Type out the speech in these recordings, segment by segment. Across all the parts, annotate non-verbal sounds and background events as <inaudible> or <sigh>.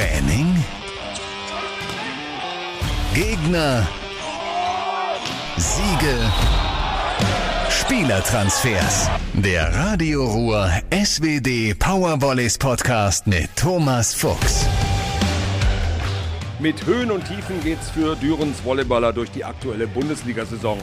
Training? Gegner? Siege? Spielertransfers. Der Radio Ruhr SWD Powervolleys Podcast mit Thomas Fuchs. Mit Höhen und Tiefen geht's für Dürens Volleyballer durch die aktuelle Bundesliga-Saison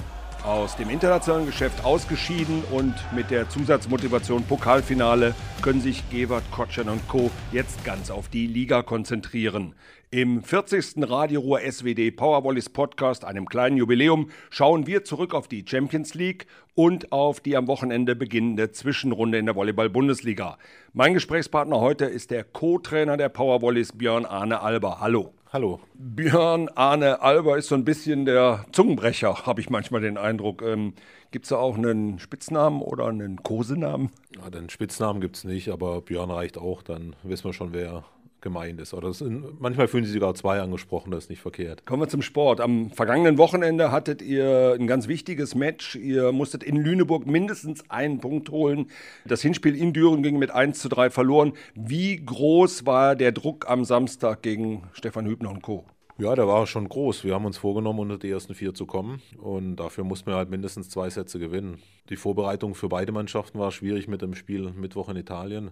aus dem internationalen Geschäft ausgeschieden und mit der Zusatzmotivation Pokalfinale können sich Gewert, Kotschan und Co. jetzt ganz auf die Liga konzentrieren. Im 40. Radioruhr SWD Powervolleys Podcast, einem kleinen Jubiläum, schauen wir zurück auf die Champions League und auf die am Wochenende beginnende Zwischenrunde in der Volleyball-Bundesliga. Mein Gesprächspartner heute ist der Co-Trainer der Powervolleys Björn Arne Alber. Hallo. Hallo. Björn Arne Alber ist so ein bisschen der Zungenbrecher, habe ich manchmal den Eindruck. Ähm, gibt es da auch einen Spitznamen oder einen Kosenamen? Ja, den Spitznamen gibt es nicht, aber Björn reicht auch, dann wissen wir schon, wer gemeint ist. Oder sind, manchmal fühlen sie sogar zwei angesprochen, das ist nicht verkehrt. Kommen wir zum Sport. Am vergangenen Wochenende hattet ihr ein ganz wichtiges Match. Ihr musstet in Lüneburg mindestens einen Punkt holen. Das Hinspiel in Düren ging mit 1 zu 3 verloren. Wie groß war der Druck am Samstag gegen Stefan Hübner und Co.? Ja, der war schon groß. Wir haben uns vorgenommen, unter die ersten vier zu kommen. Und dafür mussten wir halt mindestens zwei Sätze gewinnen. Die Vorbereitung für beide Mannschaften war schwierig mit dem Spiel Mittwoch in Italien.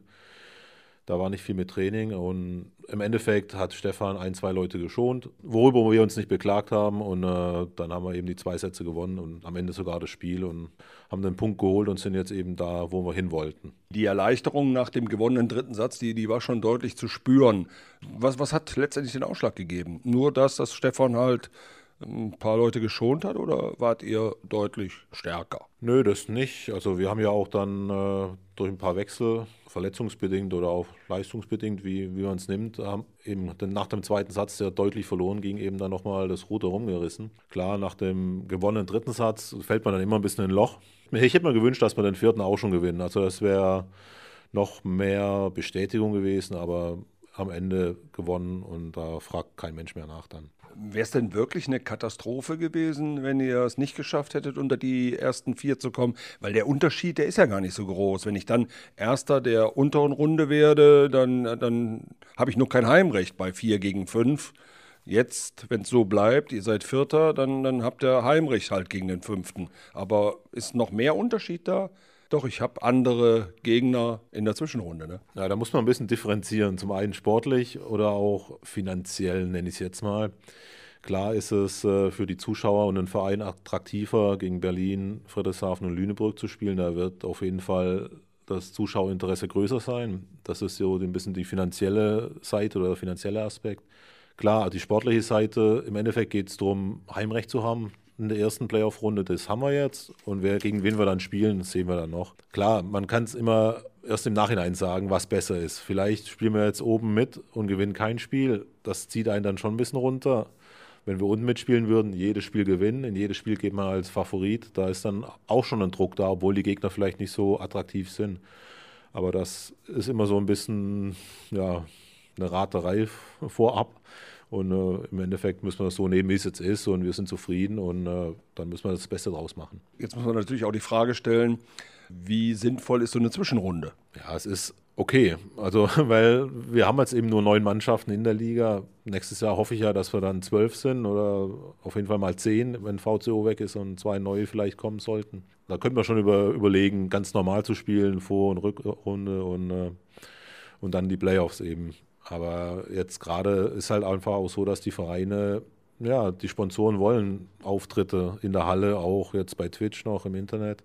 Da war nicht viel mit Training und im Endeffekt hat Stefan ein, zwei Leute geschont, worüber wir uns nicht beklagt haben. Und äh, dann haben wir eben die zwei Sätze gewonnen und am Ende sogar das Spiel und haben den Punkt geholt und sind jetzt eben da, wo wir hin wollten. Die Erleichterung nach dem gewonnenen dritten Satz, die, die war schon deutlich zu spüren. Was, was hat letztendlich den Ausschlag gegeben? Nur das, dass Stefan halt ein paar Leute geschont hat oder wart ihr deutlich stärker? Nö, das nicht. Also wir haben ja auch dann äh, durch ein paar Wechsel, verletzungsbedingt oder auch leistungsbedingt, wie, wie man es nimmt, haben eben nach dem zweiten Satz, der deutlich verloren ging, eben dann nochmal das Ruder rumgerissen. Klar, nach dem gewonnenen dritten Satz fällt man dann immer ein bisschen in ein Loch. Ich hätte mir gewünscht, dass wir den vierten auch schon gewinnen. Also das wäre noch mehr Bestätigung gewesen, aber am Ende gewonnen und da fragt kein Mensch mehr nach dann. Wäre es denn wirklich eine Katastrophe gewesen, wenn ihr es nicht geschafft hättet, unter die ersten vier zu kommen? Weil der Unterschied, der ist ja gar nicht so groß. Wenn ich dann Erster der unteren Runde werde, dann, dann habe ich nur kein Heimrecht bei vier gegen fünf. Jetzt, wenn es so bleibt, ihr seid Vierter, dann, dann habt ihr Heimrecht halt gegen den Fünften. Aber ist noch mehr Unterschied da? Doch, ich habe andere Gegner in der Zwischenrunde. Ne? Ja, da muss man ein bisschen differenzieren. Zum einen sportlich oder auch finanziell, nenne ich es jetzt mal. Klar ist es äh, für die Zuschauer und den Verein attraktiver, gegen Berlin, Friedrichshafen und Lüneburg zu spielen. Da wird auf jeden Fall das Zuschauerinteresse größer sein. Das ist so ein bisschen die finanzielle Seite oder der finanzielle Aspekt. Klar, die sportliche Seite, im Endeffekt geht es darum, Heimrecht zu haben in der ersten Playoff-Runde, das haben wir jetzt. Und wer, gegen wen wir dann spielen, das sehen wir dann noch. Klar, man kann es immer erst im Nachhinein sagen, was besser ist. Vielleicht spielen wir jetzt oben mit und gewinnen kein Spiel. Das zieht einen dann schon ein bisschen runter. Wenn wir unten mitspielen würden, jedes Spiel gewinnen, in jedes Spiel geht man als Favorit, da ist dann auch schon ein Druck da, obwohl die Gegner vielleicht nicht so attraktiv sind. Aber das ist immer so ein bisschen ja, eine Raterei vorab. Und äh, im Endeffekt müssen wir das so nehmen, wie es jetzt ist. Und wir sind zufrieden und äh, dann müssen wir das Beste draus machen. Jetzt muss man natürlich auch die Frage stellen, wie sinnvoll ist so eine Zwischenrunde? Ja, es ist okay. Also, <laughs> weil wir haben jetzt eben nur neun Mannschaften in der Liga. Nächstes Jahr hoffe ich ja, dass wir dann zwölf sind oder auf jeden Fall mal zehn, wenn VCO weg ist und zwei neue vielleicht kommen sollten. Da könnten wir schon über, überlegen, ganz normal zu spielen, Vor- und Rückrunde und, äh, und dann die Playoffs eben. Aber jetzt gerade ist halt einfach auch so, dass die Vereine, ja, die Sponsoren wollen Auftritte in der Halle, auch jetzt bei Twitch noch im Internet.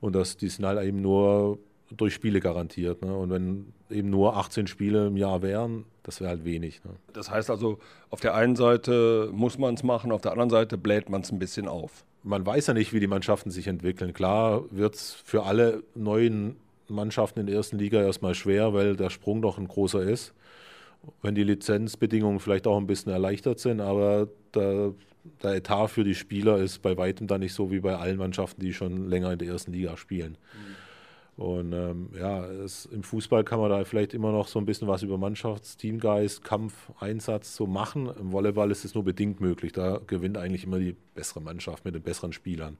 Und dass die sind halt eben nur durch Spiele garantiert. Ne? Und wenn eben nur 18 Spiele im Jahr wären, das wäre halt wenig. Ne? Das heißt also, auf der einen Seite muss man es machen, auf der anderen Seite bläht man es ein bisschen auf. Man weiß ja nicht, wie die Mannschaften sich entwickeln. Klar wird es für alle neuen Mannschaften in der ersten Liga erstmal schwer, weil der Sprung doch ein großer ist wenn die Lizenzbedingungen vielleicht auch ein bisschen erleichtert sind, aber der, der, Etat für die Spieler ist bei weitem da nicht so wie bei allen Mannschaften, die schon länger in der ersten Liga spielen. Mhm. Und ähm, ja, es, im Fußball kann man da vielleicht immer noch so ein bisschen was über Mannschafts-, Teamgeist, Kampf, Einsatz so machen. Im Volleyball ist es nur bedingt möglich. Da gewinnt eigentlich immer die bessere Mannschaft mit den besseren Spielern.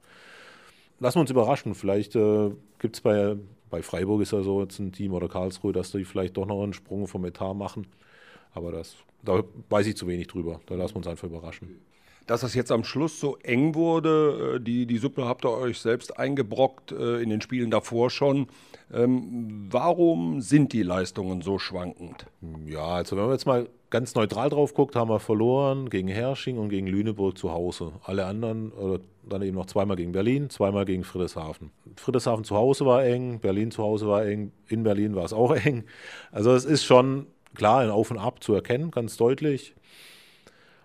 Lassen wir uns überraschen. Vielleicht äh, gibt es bei, bei Freiburg ist ja so jetzt ein Team oder Karlsruhe, dass die vielleicht doch noch einen Sprung vom Etat machen. Aber das, da weiß ich zu wenig drüber. Da lassen wir uns einfach überraschen. Dass das jetzt am Schluss so eng wurde, äh, die, die Suppe habt ihr euch selbst eingebrockt äh, in den Spielen davor schon. Ähm, warum sind die Leistungen so schwankend? Ja, also wenn man jetzt mal ganz neutral drauf guckt, haben wir verloren gegen Hersching und gegen Lüneburg zu Hause. Alle anderen, oder dann eben noch zweimal gegen Berlin, zweimal gegen Friedrichshafen. Friedrichshafen zu Hause war eng, Berlin zu Hause war eng, in Berlin war es auch <laughs> eng. Also es ist schon klar ein Auf und Ab zu erkennen, ganz deutlich.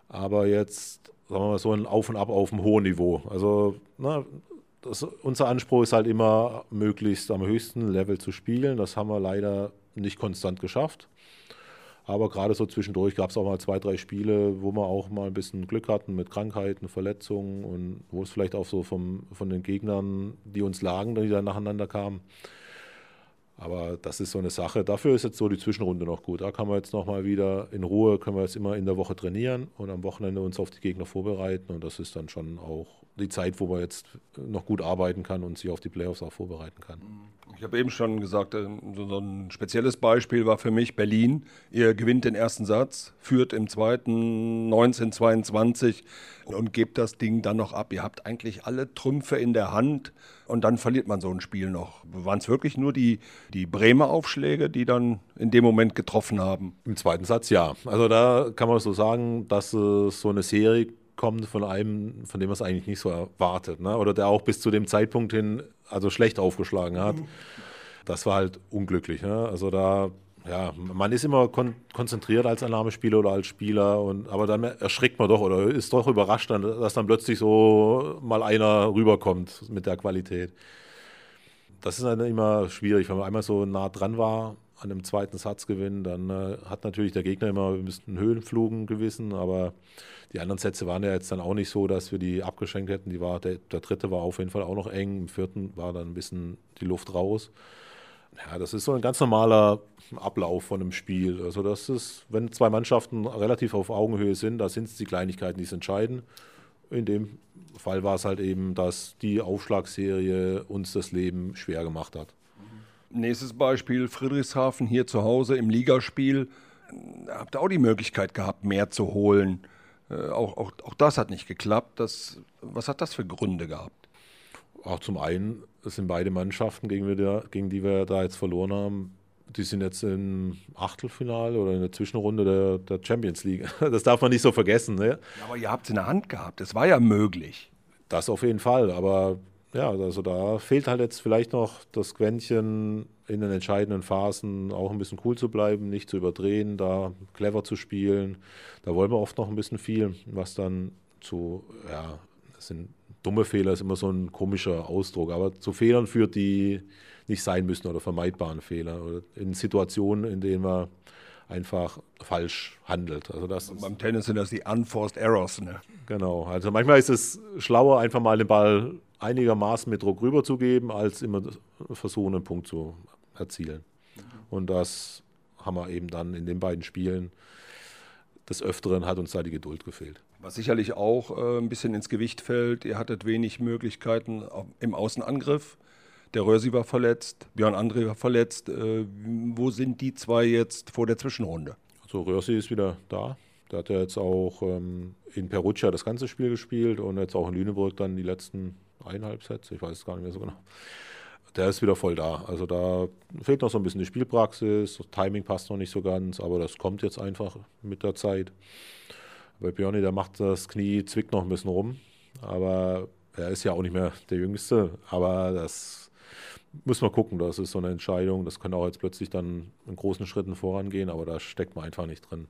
Aber jetzt, sagen wir mal, so ein Auf und Ab auf einem hohen Niveau. Also na, das, unser Anspruch ist halt immer, möglichst am höchsten Level zu spielen. Das haben wir leider nicht konstant geschafft. Aber gerade so zwischendurch gab es auch mal zwei, drei Spiele, wo wir auch mal ein bisschen Glück hatten mit Krankheiten, Verletzungen und wo es vielleicht auch so vom, von den Gegnern, die uns lagen, die dann nacheinander kamen. Aber das ist so eine Sache. Dafür ist jetzt so die Zwischenrunde noch gut. Da kann man jetzt nochmal wieder in Ruhe, können wir jetzt immer in der Woche trainieren und am Wochenende uns auf die Gegner vorbereiten. Und das ist dann schon auch die Zeit, wo man jetzt noch gut arbeiten kann und sich auf die Playoffs auch vorbereiten kann. Ich habe eben schon gesagt, äh, so ein spezielles Beispiel war für mich Berlin. Ihr gewinnt den ersten Satz, führt im zweiten 1922 und gebt das Ding dann noch ab. Ihr habt eigentlich alle Trümpfe in der Hand und dann verliert man so ein Spiel noch. Waren es wirklich nur die, die Bremer Aufschläge, die dann in dem Moment getroffen haben? Im zweiten Satz ja. Also da kann man so sagen, dass es so eine Serie kommt von einem, von dem man es eigentlich nicht so erwartet. Ne? Oder der auch bis zu dem Zeitpunkt hin also schlecht aufgeschlagen hat. Das war halt unglücklich. Ne? Also da, ja, man ist immer kon konzentriert als Annahmespieler oder als Spieler, und, aber dann erschrickt man doch oder ist doch überrascht, dass dann plötzlich so mal einer rüberkommt mit der Qualität. Das ist dann immer schwierig, wenn man einmal so nah dran war an einem zweiten Satzgewinn, dann äh, hat natürlich der Gegner immer ein bisschen Höhenflugen gewissen, aber die anderen Sätze waren ja jetzt dann auch nicht so, dass wir die abgeschenkt hätten. Die war, der, der dritte war auf jeden Fall auch noch eng, im vierten war dann ein bisschen die Luft raus. Ja, das ist so ein ganz normaler Ablauf von einem Spiel. Also das ist, wenn zwei Mannschaften relativ auf Augenhöhe sind, da sind es die Kleinigkeiten, die es entscheiden. In dem Fall war es halt eben, dass die Aufschlagserie uns das Leben schwer gemacht hat. Nächstes Beispiel, Friedrichshafen hier zu Hause im Ligaspiel. Habt ihr auch die Möglichkeit gehabt, mehr zu holen. Äh, auch, auch, auch das hat nicht geklappt. Das, was hat das für Gründe gehabt? Auch zum einen sind beide Mannschaften, gegen, wir gegen die wir da jetzt verloren haben, die sind jetzt im Achtelfinale oder in der Zwischenrunde der, der Champions League. <laughs> Das darf man nicht so vergessen. Ne? Aber ihr habt es in der Hand gehabt. Es war ja möglich. Das auf jeden Fall. Aber ja, also da fehlt halt jetzt vielleicht noch das Quäntchen in den entscheidenden Phasen auch ein bisschen cool zu bleiben, nicht zu überdrehen, da clever zu spielen. Da wollen wir oft noch ein bisschen viel, was dann zu, ja, das sind dumme Fehler, ist immer so ein komischer Ausdruck, aber zu Fehlern führt, die nicht sein müssen oder vermeidbaren Fehler oder in Situationen, in denen man einfach falsch handelt. Also das beim Tennis sind das die unforced errors. Ne? Genau. Also manchmal ist es schlauer, einfach mal den Ball einigermaßen mit Druck rüberzugeben, als immer versuchen, einen Punkt zu erzielen. Und das haben wir eben dann in den beiden Spielen des Öfteren hat uns da die Geduld gefehlt. Was sicherlich auch äh, ein bisschen ins Gewicht fällt, ihr hattet wenig Möglichkeiten im Außenangriff. Der Rösi war verletzt, Björn André war verletzt. Äh, wo sind die zwei jetzt vor der Zwischenrunde? Also Rösi ist wieder da. Der hat ja jetzt auch ähm, in Perugia das ganze Spiel gespielt und jetzt auch in Lüneburg dann die letzten eineinhalb Sätze, ich weiß es gar nicht mehr so genau. Der ist wieder voll da. Also da fehlt noch so ein bisschen die Spielpraxis, das Timing passt noch nicht so ganz, aber das kommt jetzt einfach mit der Zeit. Bei Björni, der macht das Knie, zwickt noch ein bisschen rum, aber er ist ja auch nicht mehr der Jüngste, aber das muss man gucken, das ist so eine Entscheidung, das kann auch jetzt plötzlich dann in großen Schritten vorangehen, aber da steckt man einfach nicht drin.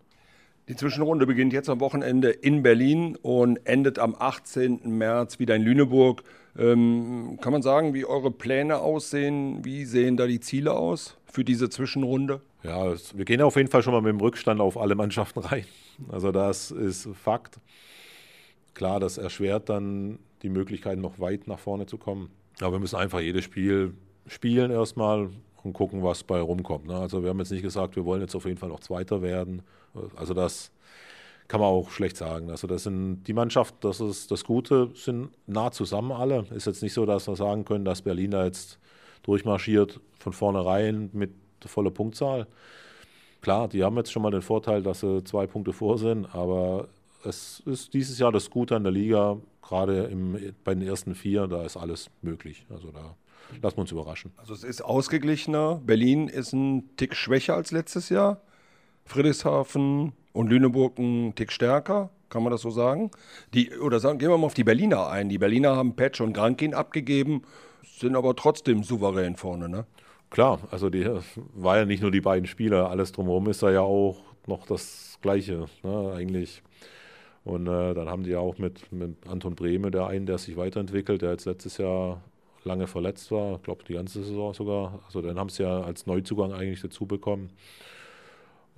Die Zwischenrunde beginnt jetzt am Wochenende in Berlin und endet am 18. März wieder in Lüneburg. Ähm, kann man sagen, wie eure Pläne aussehen? Wie sehen da die Ziele aus für diese Zwischenrunde? Ja, wir gehen auf jeden Fall schon mal mit dem Rückstand auf alle Mannschaften rein. Also das ist Fakt. Klar, das erschwert dann die Möglichkeit, noch weit nach vorne zu kommen. Aber wir müssen einfach jedes Spiel spielen erstmal und gucken, was bei rumkommt. Ne? Also wir haben jetzt nicht gesagt, wir wollen jetzt auf jeden Fall noch Zweiter werden. Also das kann man auch schlecht sagen. Also das sind die Mannschaft, das ist das Gute, sind nah zusammen alle. Ist jetzt nicht so, dass wir sagen können, dass Berlin da jetzt durchmarschiert von vornherein mit voller Punktzahl. Klar, die haben jetzt schon mal den Vorteil, dass sie zwei Punkte vor sind, aber es ist dieses Jahr das Gute an der Liga, gerade im, bei den ersten vier, da ist alles möglich. Also da lassen wir uns überraschen. Also es ist ausgeglichener. Berlin ist ein Tick schwächer als letztes Jahr. Friedrichshafen und Lüneburg ein Tick stärker. Kann man das so sagen? Die, oder sagen, gehen wir mal auf die Berliner ein. Die Berliner haben Patch und Grankin abgegeben, sind aber trotzdem souverän vorne, ne? Klar, also die war ja nicht nur die beiden Spieler, alles drumherum ist da ja auch noch das Gleiche, ne, eigentlich. Und äh, dann haben die ja auch mit, mit Anton Brehme, der einen, der sich weiterentwickelt, der jetzt letztes Jahr lange verletzt war, ich glaube die ganze Saison sogar. Also den haben sie ja als Neuzugang eigentlich dazu bekommen.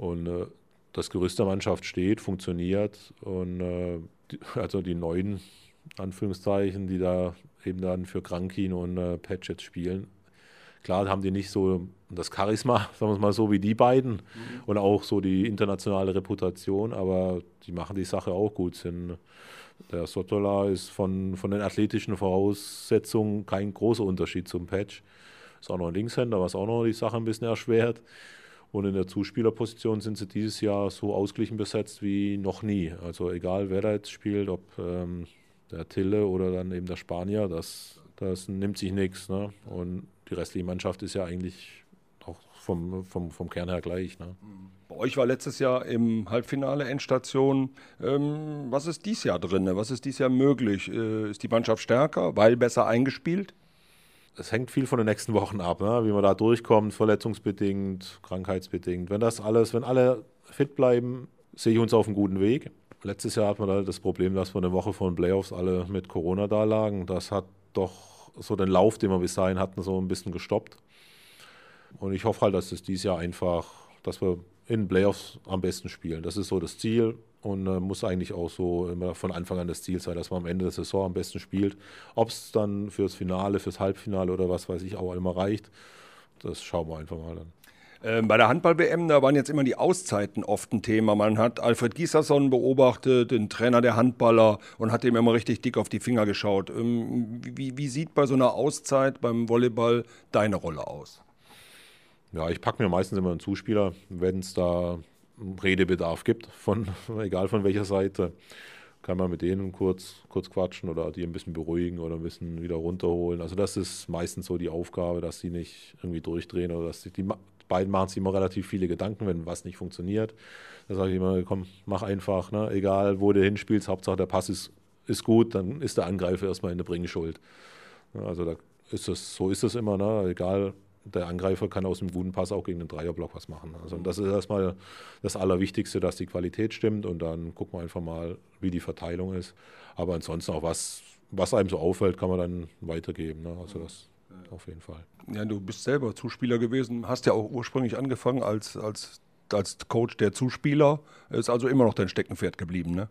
Und äh, das Gerüst der Mannschaft steht, funktioniert und äh, die, also die neuen Anführungszeichen, die da eben dann für Krankin und äh, Patch jetzt spielen, klar haben die nicht so das Charisma, <laughs> sagen wir es mal so, wie die beiden mhm. und auch so die internationale Reputation, aber die machen die Sache auch gut. Sind, der Sotola ist von, von den athletischen Voraussetzungen kein großer Unterschied zum Patch. Ist auch noch ein Linkshänder, was auch noch die Sache ein bisschen erschwert. Und in der Zuspielerposition sind sie dieses Jahr so ausgeglichen besetzt wie noch nie. Also egal, wer da jetzt spielt, ob ähm, der Tille oder dann eben der Spanier, das, das nimmt sich nichts. Ne? Und die restliche Mannschaft ist ja eigentlich auch vom, vom, vom Kern her gleich. Ne? Bei euch war letztes Jahr im Halbfinale Endstation. Ähm, was ist dieses Jahr drin? Was ist dieses Jahr möglich? Äh, ist die Mannschaft stärker, weil besser eingespielt? Es hängt viel von den nächsten Wochen ab, ne? wie man da durchkommt, verletzungsbedingt, krankheitsbedingt. Wenn das alles, wenn alle fit bleiben, sehe ich uns auf einem guten Weg. Letztes Jahr hatten wir da das Problem, dass wir eine Woche vor den Playoffs alle mit Corona da lagen. Das hat doch so den Lauf, den wir bis dahin hatten, so ein bisschen gestoppt. Und ich hoffe halt, dass es dieses Jahr einfach, dass wir in Playoffs am besten spielen. Das ist so das Ziel und äh, muss eigentlich auch so immer von Anfang an das Ziel sein, dass man am Ende der Saison am besten spielt. Ob es dann fürs Finale, fürs Halbfinale oder was weiß ich auch immer reicht, das schauen wir einfach mal dann. Ähm, bei der Handball-WM, da waren jetzt immer die Auszeiten oft ein Thema. Man hat Alfred Gieserson beobachtet, den Trainer der Handballer, und hat ihm immer richtig dick auf die Finger geschaut. Ähm, wie, wie sieht bei so einer Auszeit beim Volleyball deine Rolle aus? Ja, ich packe mir meistens immer einen Zuspieler, wenn es da Redebedarf gibt, von, <laughs> egal von welcher Seite, kann man mit denen kurz, kurz quatschen oder die ein bisschen beruhigen oder ein bisschen wieder runterholen. Also das ist meistens so die Aufgabe, dass sie nicht irgendwie durchdrehen oder dass die, die beiden machen sich immer relativ viele Gedanken, wenn was nicht funktioniert. Da sage ich immer, komm, mach einfach, ne? egal wo du hinspielst, Hauptsache der Pass ist, ist gut, dann ist der Angreifer erstmal in der Bringschuld. Also da ist das, so ist es immer, ne? egal der Angreifer kann aus dem guten Pass auch gegen den Dreierblock was machen. Also das ist erstmal das Allerwichtigste, dass die Qualität stimmt und dann gucken wir einfach mal, wie die Verteilung ist. Aber ansonsten auch was, was einem so auffällt, kann man dann weitergeben. Ne? Also das auf jeden Fall. Ja, du bist selber Zuspieler gewesen, hast ja auch ursprünglich angefangen als, als, als Coach der Zuspieler, ist also immer noch dein Steckenpferd geblieben, ne?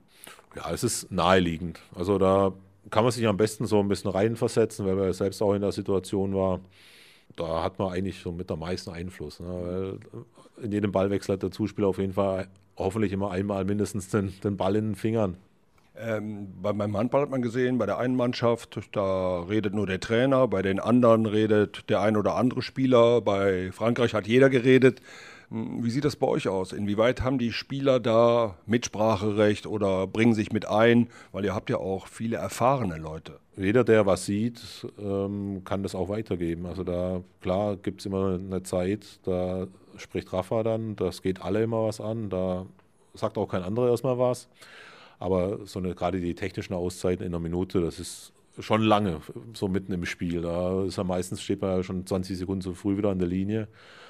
Ja, es ist naheliegend. Also da kann man sich am besten so ein bisschen reinversetzen, weil man selbst auch in der Situation war da hat man eigentlich so mit am meisten Einfluss. Ne? Weil in jedem Ballwechsel hat der Zuspieler auf jeden Fall hoffentlich immer einmal mindestens den, den Ball in den Fingern. Ähm, beim Handball hat man gesehen, bei der einen Mannschaft, da redet nur der Trainer, bei den anderen redet der ein oder andere Spieler, bei Frankreich hat jeder geredet. Hm, wie sieht das bei euch aus? Inwieweit haben die Spieler da Mitspracherecht oder bringen sich mit ein? Weil ihr habt ja auch viele erfahrene Leute. Jeder, der was sieht, ähm, kann das auch weitergeben. Also da, klar, gibt es immer eine Zeit, da spricht Rafa dann, das geht alle immer was an, da sagt auch kein anderer erstmal was. Aber so eine, gerade die technischen Auszeiten in einer Minute, das ist schon lange, so mitten im Spiel. Da ist ja meistens steht man ja schon 20 Sekunden zu früh wieder an der Linie.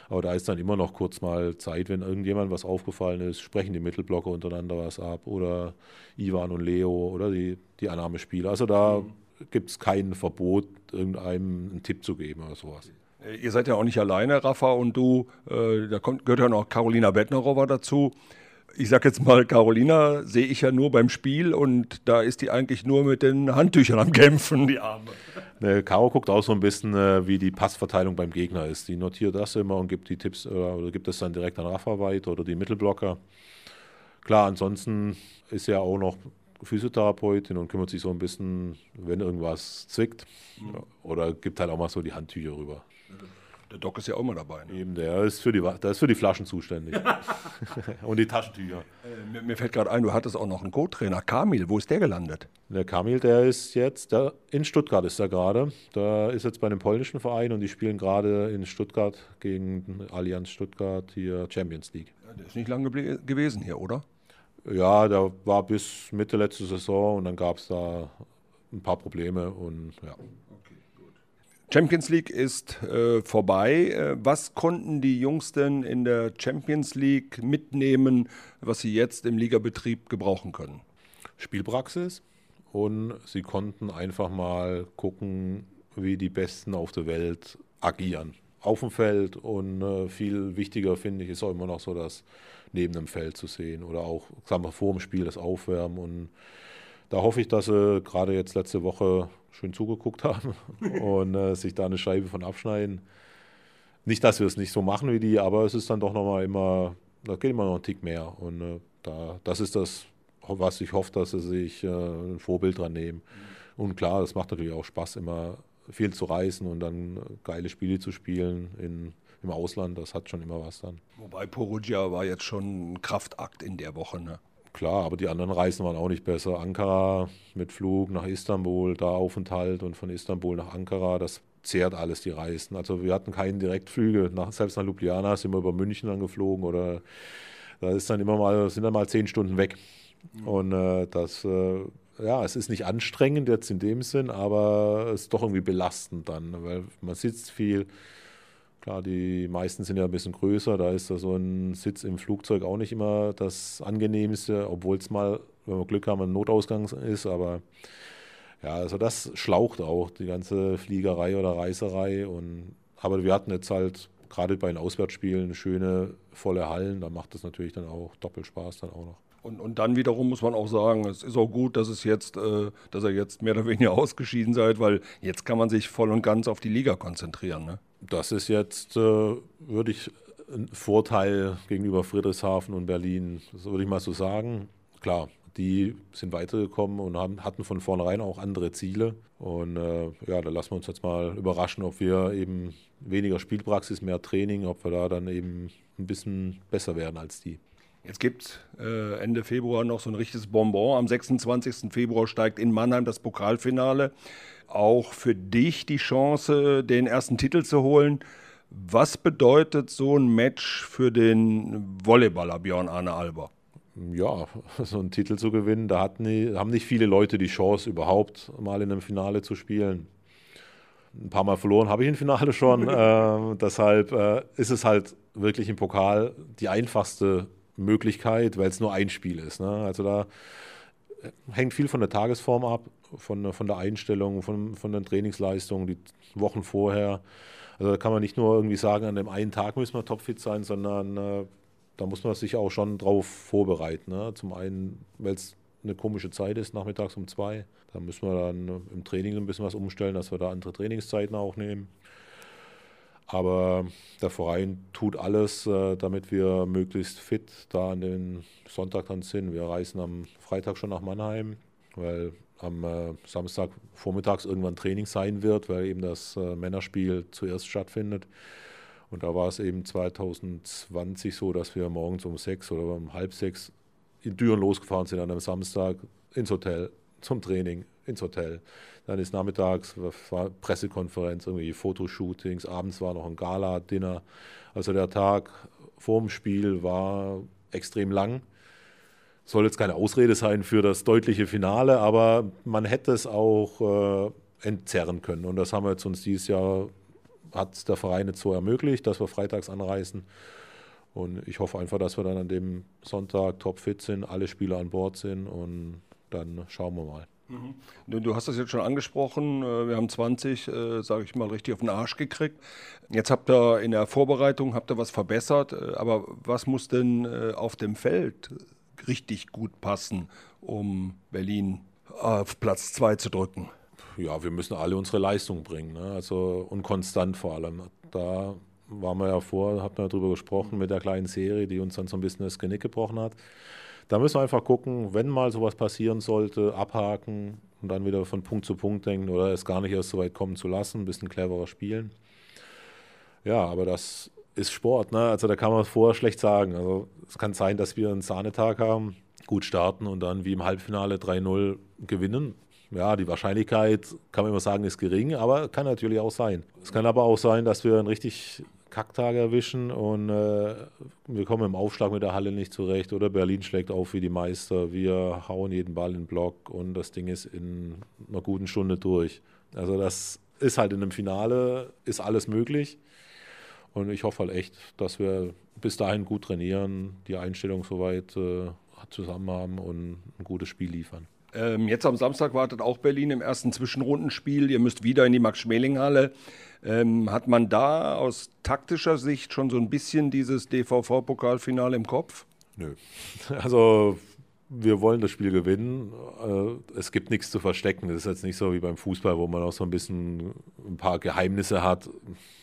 Aber da ist dann immer noch kurz mal Zeit, wenn irgendjemand was aufgefallen ist, sprechen die Mittelblocker untereinander was ab oder Ivan und Leo oder die, die Annahmespieler. Also da mhm. gibt es kein Verbot, irgendeinem einen Tipp zu geben oder sowas. Äh, ihr seid ja auch nicht alleine, Rafa und du. Äh, da kommt, gehört ja noch Carolina Bettnerowa dazu ich sag jetzt mal, Carolina sehe ich ja nur beim Spiel und da ist die eigentlich nur mit den Handtüchern am Kämpfen, die Arme. Ne, Caro guckt auch so ein bisschen, äh, wie die Passverteilung beim Gegner ist. Die notiert das immer und gibt die Tipps äh, oder gibt es dann direkt an Rafa weiter oder die Mittelblocker. Klar, ansonsten ist ja auch noch Physiotherapeutin und kümmert sich so ein bisschen, wenn irgendwas zwickt. Mhm. Oder gibt halt auch mal so die Handtücher rüber. Der Doc ist ja auch immer dabei. Ne? Eben, der ist, für die, der ist für die Flaschen zuständig. <laughs> und die Taschentücher. Äh, mir, mir, fällt gerade ein, du hattest auch noch einen Co-Trainer, Kamil. Wo ist der gelandet? Der Kamil, der ist jetzt, der, in Stuttgart ist er gerade. Da ist jetzt bei einem polnischen Verein und die spielen gerade in Stuttgart gegen Allianz Stuttgart hier Champions League. Ja, der ist nicht lange gewesen hier, oder? Ja, der war bis Mitte letzte Saison und dann gab es da ein paar Probleme und ja. Champions League ist äh, vorbei. Äh, was konnten die Jungs denn in der Champions League mitnehmen, was sie jetzt im Ligabetrieb gebrauchen können? Spielpraxis und sie konnten einfach mal gucken, wie die Besten auf der Welt agieren. Auf dem Feld und äh, viel wichtiger finde ich ist auch immer noch so das neben dem Feld zu sehen oder auch sagen wir, vor dem Spiel das Aufwärmen und da hoffe ich, dass sie gerade jetzt letzte Woche schön zugeguckt haben <laughs> und äh, sich da eine Scheibe von abschneiden. Nicht, dass wir es nicht so machen wie die, aber es ist dann doch nochmal immer, da geht immer noch ein Tick mehr. Und äh, da, das ist das, was ich hoffe, dass sie sich äh, ein Vorbild dran nehmen. Und klar, es macht natürlich auch Spaß, immer viel zu reisen und dann geile Spiele zu spielen in, im Ausland. Das hat schon immer was dann. Wobei Perugia war jetzt schon ein Kraftakt in der Woche, ne? Klar, aber die anderen Reisen waren auch nicht besser. Ankara mit Flug nach Istanbul, da Aufenthalt und von Istanbul nach Ankara, das zehrt alles die Reisen. Also wir hatten keine Direktflüge, nach, selbst nach Ljubljana sind wir über München angeflogen oder da ist dann immer mal, sind dann mal zehn Stunden weg. Mhm. Und äh, das, äh, ja, es ist nicht anstrengend jetzt in dem Sinn, aber es ist doch irgendwie belastend dann, weil man sitzt viel Klar, die meisten sind ja ein bisschen größer, da ist da so ein Sitz im Flugzeug auch nicht immer das angenehmste, obwohl es mal, wenn wir Glück haben, ein Notausgang ist, aber ja, also das schlaucht auch, die ganze Fliegerei oder Reiserei. Und, aber wir hatten jetzt halt gerade bei den Auswärtsspielen schöne, volle Hallen, da macht es natürlich dann auch doppelt Spaß dann auch noch. Und, und dann wiederum muss man auch sagen, es ist auch gut, dass es jetzt, äh, dass ihr jetzt mehr oder weniger <laughs> ausgeschieden seid, weil jetzt kann man sich voll und ganz auf die Liga konzentrieren. Ne? Das ist jetzt, äh, würde ich, ein Vorteil gegenüber Friedrichshafen und Berlin, das würde ich mal so sagen. Klar, die sind weitergekommen und haben, hatten von vornherein auch andere Ziele. Und äh, ja, da lassen wir uns jetzt mal überraschen, ob wir eben weniger Spielpraxis, mehr Training, ob wir da dann eben ein bisschen besser werden als die. Jetzt gibt es äh, Ende Februar noch so ein richtiges Bonbon. Am 26. Februar steigt in Mannheim das Pokalfinale. Auch für dich die Chance, den ersten Titel zu holen. Was bedeutet so ein Match für den Volleyballer Björn Arne Alber? Ja, <laughs> so einen Titel zu gewinnen, da nie, haben nicht viele Leute die Chance, überhaupt mal in einem Finale zu spielen. Ein paar Mal verloren habe ich im Finale schon. <laughs> äh, deshalb äh, ist es halt wirklich im Pokal die einfachste Möglichkeit, weil es nur ein Spiel ist. Ne? Also da hängt viel von der Tagesform ab, von, von der Einstellung, von, von den Trainingsleistungen, die Wochen vorher. Also da kann man nicht nur irgendwie sagen, an dem einen Tag müssen wir topfit sein, sondern äh, da muss man sich auch schon drauf vorbereiten. Ne? Zum einen, weil es eine komische Zeit ist, nachmittags um zwei. Da müssen wir dann im Training ein bisschen was umstellen, dass wir da andere Trainingszeiten auch nehmen. Aber der Verein tut alles, äh, damit wir möglichst fit da an den Sonntag dann sind. Wir reisen am Freitag schon nach Mannheim, weil am äh, Samstag vormittags irgendwann Training sein wird, weil eben das äh, Männerspiel zuerst stattfindet. Und da war es eben 2020 so, dass wir morgens um sechs oder um halb sechs in Düren losgefahren sind an einem Samstag ins Hotel zum Training ins Hotel. Dann ist nachmittags war Pressekonferenz, irgendwie Fotoshootings, abends war noch ein Gala-Dinner. Also der Tag vorm Spiel war extrem lang. Soll jetzt keine Ausrede sein für das deutliche Finale, aber man hätte es auch äh, entzerren können. Und das haben wir jetzt uns dieses Jahr, hat der Verein jetzt so ermöglicht, dass wir freitags anreisen. Und ich hoffe einfach, dass wir dann an dem Sonntag topfit sind, alle Spieler an Bord sind und dann schauen wir mal. Du hast das jetzt schon angesprochen. Äh, wir haben 20, äh, sage ich mal, richtig auf den Arsch gekriegt. Jetzt habt ihr in der Vorbereitung habt ihr was verbessert. Äh, aber was muss denn auf dem Feld richtig gut passen, um Berlin auf Platz 2 zu drücken? Ja, wir müssen alle unsere Leistung bringen. Ne? Also, und konstant vor allem. Da waren wir ja vor, hatten wir darüber gesprochen mit der kleinen Serie, die uns dann so ein bisschen das Genick gebrochen hat. Da müssen wir einfach gucken, wenn mal sowas passieren sollte, abhaken und dann wieder von Punkt zu Punkt denken oder es gar nicht erst so weit kommen zu lassen, ein bisschen cleverer spielen. Ja, aber das ist Sport, ne? Also da kann man vorher schlecht sagen. Also es kann sein, dass wir einen Sahnetag haben, gut starten und dann wie im Halbfinale 3-0 gewinnen. Ja, die Wahrscheinlichkeit, kann man immer sagen, ist gering, aber kann natürlich auch sein. Es kann aber auch sein, dass wir einen richtig Kacktag erwischen und äh, wir kommen im Aufschlag mit der Halle nicht zurecht oder Berlin schlägt auf wie die Meister. Wir hauen jeden Ball in den Block und das Ding ist in einer guten Stunde durch. Also das ist halt in einem Finale, ist alles möglich. Und ich hoffe halt echt, dass wir bis dahin gut trainieren, die Einstellung soweit äh, zusammen haben und ein gutes Spiel liefern. Ähm, jetzt am Samstag wartet auch Berlin im ersten Zwischenrundenspiel. Ihr müsst wieder in die Max-Schmeling-Halle. Ähm, hat man da aus taktischer Sicht schon so ein bisschen dieses DVV-Pokalfinale im Kopf? Nö. <laughs> Also wir wollen das Spiel gewinnen. Äh, es gibt nichts zu verstecken. Das ist jetzt nicht so wie beim Fußball, wo man auch so ein bisschen ein paar Geheimnisse hat.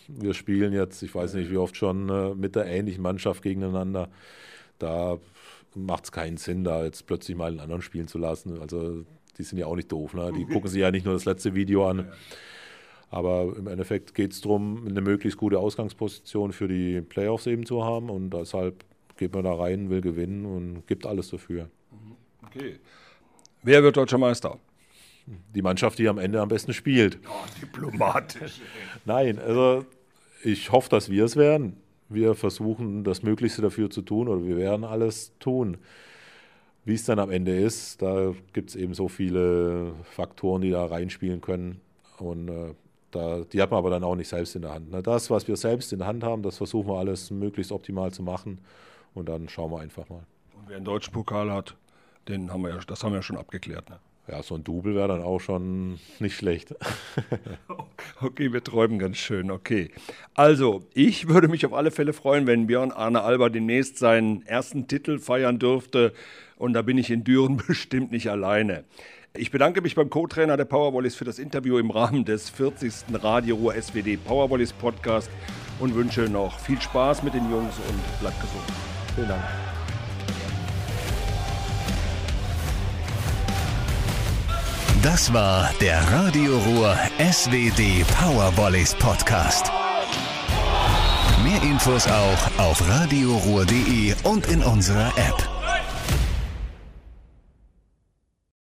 Wir spielen jetzt, ich weiß nicht wie oft schon, äh, mit der ähnlichen Mannschaft gegeneinander. Da macht es keinen Sinn, da jetzt plötzlich mal einen anderen spielen zu lassen. Also die sind ja auch nicht doof. Ne? Die gucken sich ja nicht nur das letzte Video an. Aber im Endeffekt geht es darum, eine möglichst gute Ausgangsposition für die Playoffs eben zu haben. Und deshalb geht man da rein, will gewinnen und gibt alles dafür. Okay. Wer wird deutscher Meister? Die Mannschaft, die am Ende am besten spielt. Oh, diplomatisch. Nein, also ich hoffe, dass wir es werden. Wir versuchen das Möglichste dafür zu tun oder wir werden alles tun. Wie es dann am Ende ist, da gibt es eben so viele Faktoren, die da reinspielen können. Und äh, da, die hat man aber dann auch nicht selbst in der Hand. Ne? Das, was wir selbst in der Hand haben, das versuchen wir alles möglichst optimal zu machen. Und dann schauen wir einfach mal. Und wer einen deutschen Pokal hat, den haben wir ja, das haben wir ja schon abgeklärt. Ne? Ja, so ein Double wäre dann auch schon nicht schlecht. <laughs> okay, wir träumen ganz schön, okay. Also, ich würde mich auf alle Fälle freuen, wenn Björn Arne Alba demnächst seinen ersten Titel feiern dürfte. Und da bin ich in Düren <laughs> bestimmt nicht alleine. Ich bedanke mich beim Co-Trainer der Powervolleys für das Interview im Rahmen des 40. Radio Ruhr SWD Powervolleys Podcast und wünsche noch viel Spaß mit den Jungs und bleibt gesund. Vielen Dank. Das war der Radio Ruhr SWD Powervolleys Podcast. Mehr Infos auch auf radioruhr.de und in unserer App.